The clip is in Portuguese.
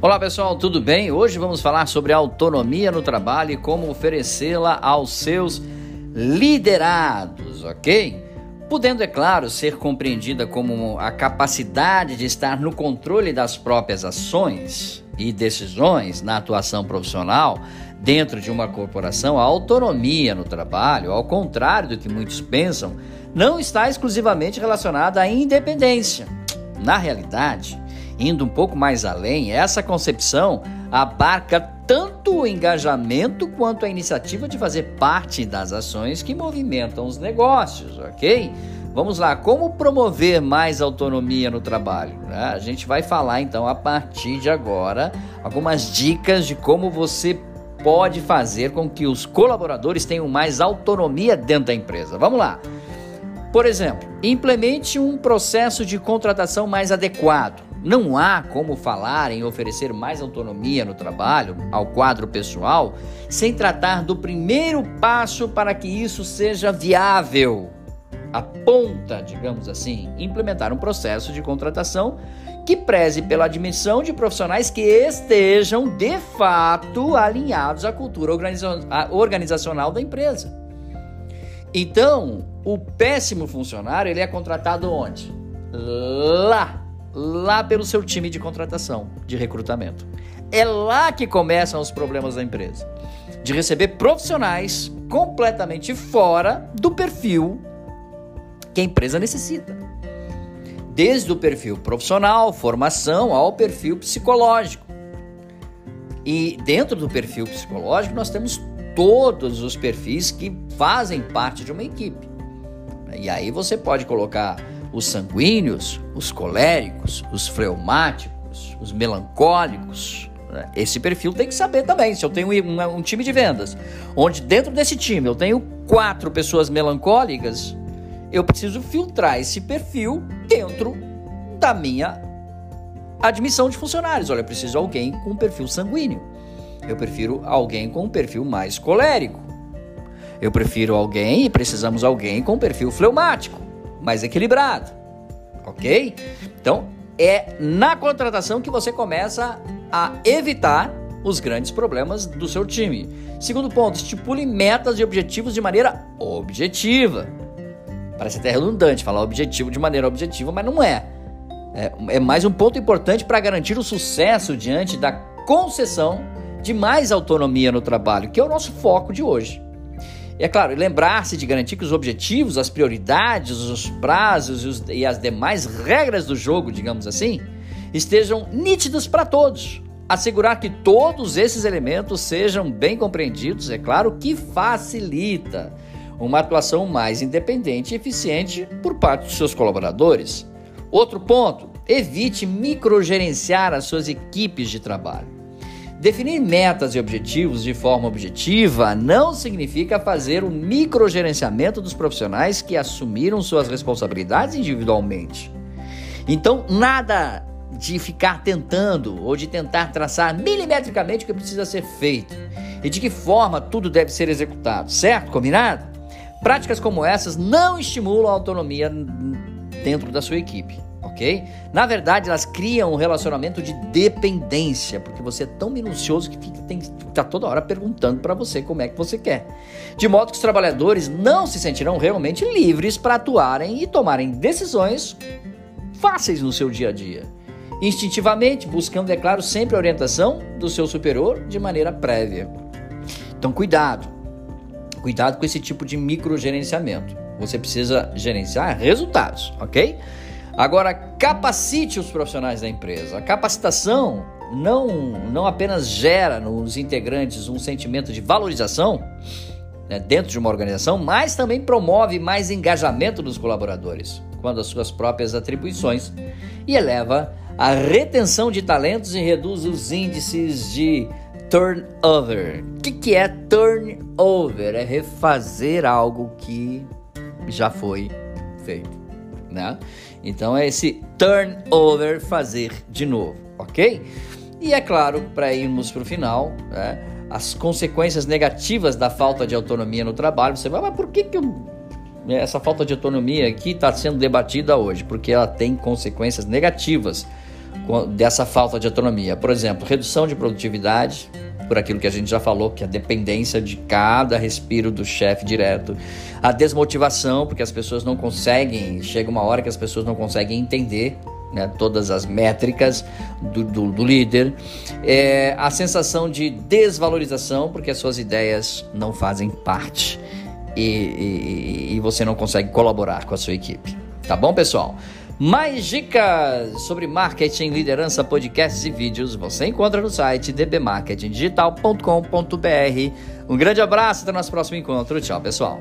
Olá pessoal, tudo bem? Hoje vamos falar sobre autonomia no trabalho e como oferecê-la aos seus liderados, ok? Podendo, é claro, ser compreendida como a capacidade de estar no controle das próprias ações e decisões na atuação profissional dentro de uma corporação, a autonomia no trabalho, ao contrário do que muitos pensam, não está exclusivamente relacionada à independência. Na realidade, indo um pouco mais além, essa concepção abarca tanto o engajamento quanto a iniciativa de fazer parte das ações que movimentam os negócios, ok? Vamos lá, como promover mais autonomia no trabalho? Né? A gente vai falar então a partir de agora algumas dicas de como você pode fazer com que os colaboradores tenham mais autonomia dentro da empresa. Vamos lá. Por exemplo, implemente um processo de contratação mais adequado. Não há como falar em oferecer mais autonomia no trabalho ao quadro pessoal sem tratar do primeiro passo para que isso seja viável. A ponta, digamos assim, implementar um processo de contratação que preze pela admissão de profissionais que estejam de fato alinhados à cultura organizacional da empresa. Então, o péssimo funcionário ele é contratado onde? Lá lá pelo seu time de contratação, de recrutamento. É lá que começam os problemas da empresa. De receber profissionais completamente fora do perfil que a empresa necessita. Desde o perfil profissional, formação, ao perfil psicológico. E dentro do perfil psicológico, nós temos todos os perfis que fazem parte de uma equipe. E aí você pode colocar os sanguíneos, os coléricos, os fleumáticos, os melancólicos. Né? Esse perfil tem que saber também. Se eu tenho um, um time de vendas, onde dentro desse time eu tenho quatro pessoas melancólicas, eu preciso filtrar esse perfil dentro da minha admissão de funcionários. Olha, eu preciso de alguém com perfil sanguíneo. Eu prefiro alguém com um perfil mais colérico. Eu prefiro alguém e precisamos alguém com perfil fleumático mais equilibrado, ok? Então é na contratação que você começa a evitar os grandes problemas do seu time. Segundo ponto, estipule metas e objetivos de maneira objetiva. Parece até redundante falar objetivo de maneira objetiva, mas não é. É, é mais um ponto importante para garantir o sucesso diante da concessão de mais autonomia no trabalho, que é o nosso foco de hoje. E é claro, lembrar-se de garantir que os objetivos, as prioridades, os prazos e, os, e as demais regras do jogo, digamos assim, estejam nítidos para todos. Assegurar que todos esses elementos sejam bem compreendidos, é claro que facilita uma atuação mais independente e eficiente por parte dos seus colaboradores. Outro ponto, evite microgerenciar as suas equipes de trabalho. Definir metas e objetivos de forma objetiva não significa fazer o microgerenciamento dos profissionais que assumiram suas responsabilidades individualmente. Então, nada de ficar tentando ou de tentar traçar milimetricamente o que precisa ser feito e de que forma tudo deve ser executado, certo? Combinado? Práticas como essas não estimulam a autonomia dentro da sua equipe ok? Na verdade, elas criam um relacionamento de dependência, porque você é tão minucioso que fica, tem, tá toda hora perguntando para você como é que você quer. De modo que os trabalhadores não se sentirão realmente livres para atuarem e tomarem decisões fáceis no seu dia a dia. Instintivamente, buscando, é claro, sempre a orientação do seu superior de maneira prévia. Então, cuidado. Cuidado com esse tipo de microgerenciamento. Você precisa gerenciar resultados, ok? Agora, capacite os profissionais da empresa. A capacitação não, não apenas gera nos integrantes um sentimento de valorização né, dentro de uma organização, mas também promove mais engajamento dos colaboradores quando as suas próprias atribuições e eleva a retenção de talentos e reduz os índices de turnover. O que, que é turnover? É refazer algo que já foi feito, né? Então é esse turnover fazer de novo, ok? E é claro, para irmos para o final, né, as consequências negativas da falta de autonomia no trabalho. Você vai, mas por que, que eu, né, essa falta de autonomia aqui está sendo debatida hoje? Porque ela tem consequências negativas dessa falta de autonomia. Por exemplo, redução de produtividade, por aquilo que a gente já falou, que é a dependência de cada respiro do chefe direto, a desmotivação, porque as pessoas não conseguem, chega uma hora que as pessoas não conseguem entender né, todas as métricas do, do, do líder, é, a sensação de desvalorização, porque as suas ideias não fazem parte e, e, e você não consegue colaborar com a sua equipe. Tá bom, pessoal? Mais dicas sobre marketing, liderança, podcasts e vídeos você encontra no site dbmarketingdigital.com.br. Um grande abraço, até o nosso próximo encontro. Tchau, pessoal.